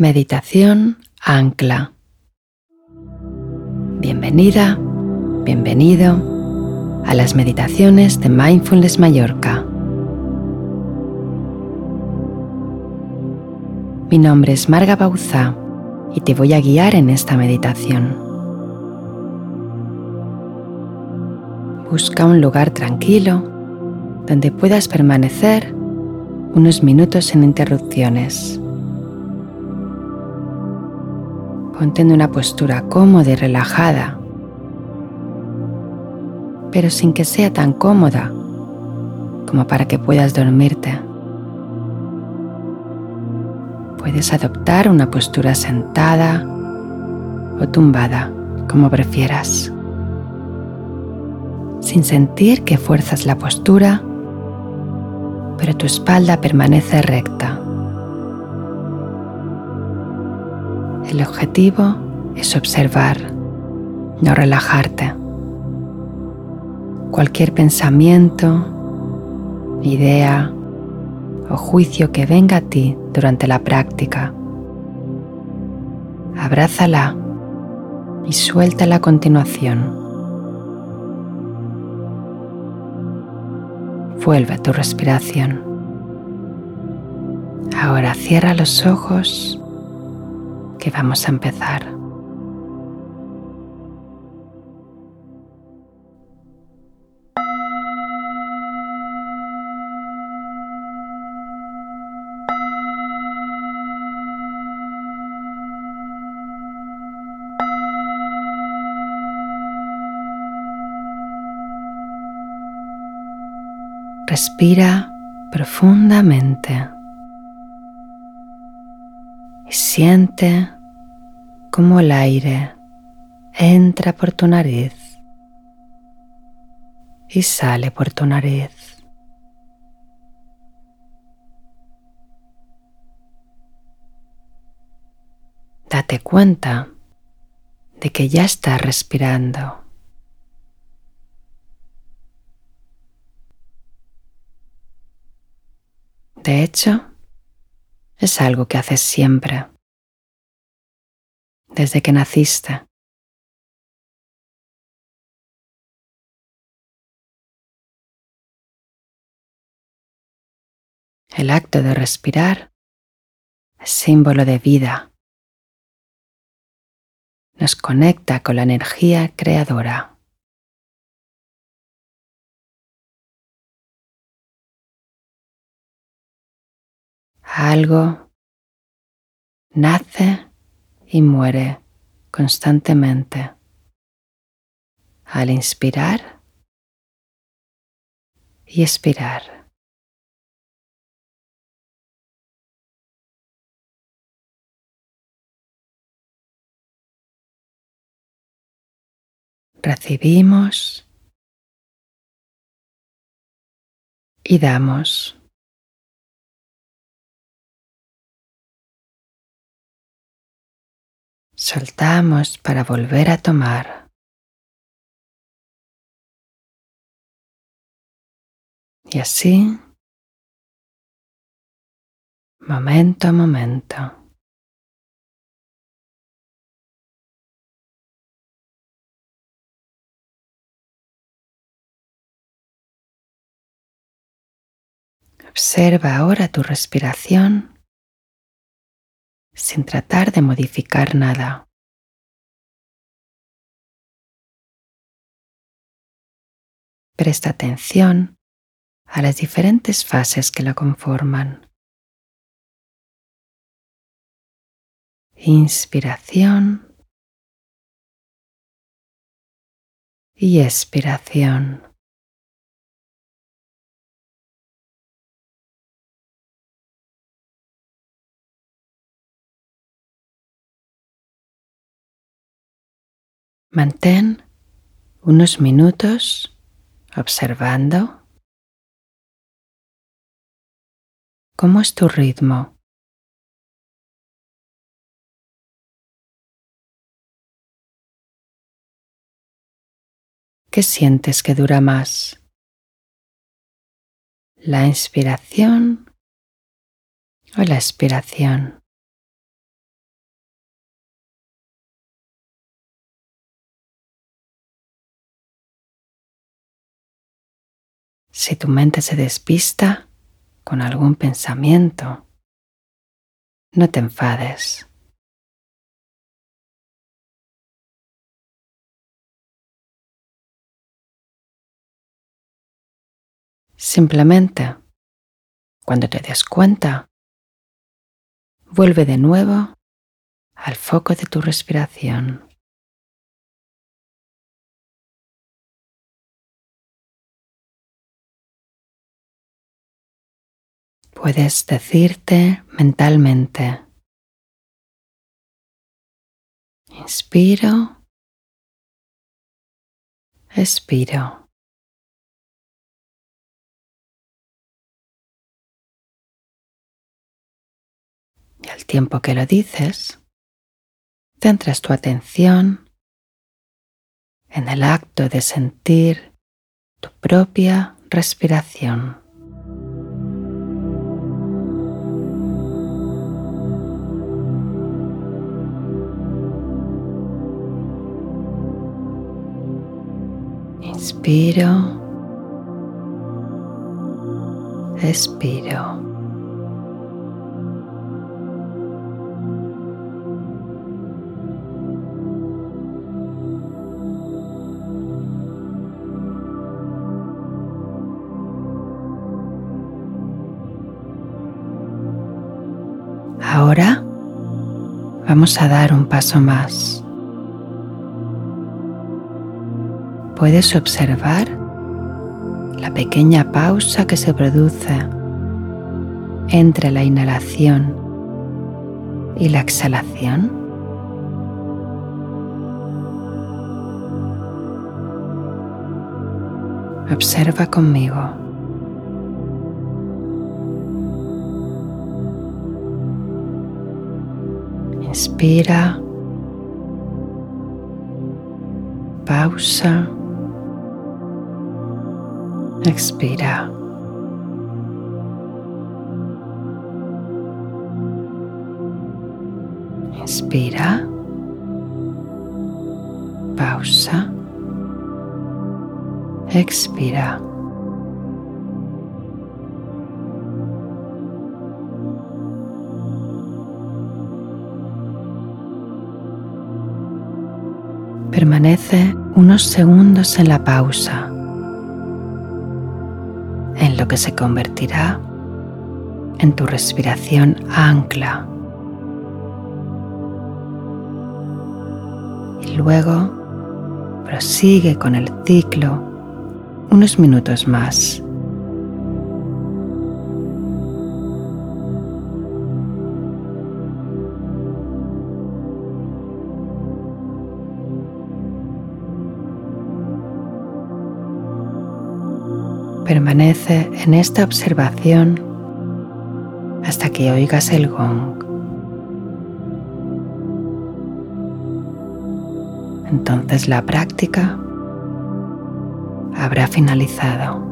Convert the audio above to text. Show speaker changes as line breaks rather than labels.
Meditación Ancla. Bienvenida, bienvenido a las meditaciones de Mindfulness Mallorca. Mi nombre es Marga Bauza y te voy a guiar en esta meditación. Busca un lugar tranquilo donde puedas permanecer unos minutos sin interrupciones. En una postura cómoda y relajada, pero sin que sea tan cómoda como para que puedas dormirte. Puedes adoptar una postura sentada o tumbada, como prefieras, sin sentir que fuerzas la postura, pero tu espalda permanece recta. El objetivo es observar, no relajarte. Cualquier pensamiento, idea, o juicio que venga a ti durante la práctica. Abrázala y suéltala a continuación. Vuelve a tu respiración. Ahora cierra los ojos que vamos a empezar. Respira profundamente siente cómo el aire entra por tu nariz y sale por tu nariz. Date cuenta de que ya estás respirando. De hecho, es algo que haces siempre, desde que naciste. El acto de respirar es símbolo de vida. Nos conecta con la energía creadora. Algo nace y muere constantemente al inspirar y expirar. Recibimos y damos. Soltamos para volver a tomar. Y así, momento a momento. Observa ahora tu respiración sin tratar de modificar nada. Presta atención a las diferentes fases que la conforman. Inspiración y expiración. Mantén unos minutos observando cómo es tu ritmo. ¿Qué sientes que dura más? ¿La inspiración o la expiración? Si tu mente se despista con algún pensamiento, no te enfades. Simplemente, cuando te des cuenta, vuelve de nuevo al foco de tu respiración. Puedes decirte mentalmente, inspiro, expiro. Y al tiempo que lo dices, centras tu atención en el acto de sentir tu propia respiración. Inspiro, expiro. Ahora vamos a dar un paso más. Puedes observar la pequeña pausa que se produce entre la inhalación y la exhalación. Observa conmigo. Inspira. Pausa. Expira. Inspira. Pausa. Expira. Permanece unos segundos en la pausa, lo que se convertirá en tu respiración ancla. Y luego prosigue con el ciclo unos minutos más. Permanece en esta observación hasta que oigas el gong. Entonces la práctica habrá finalizado.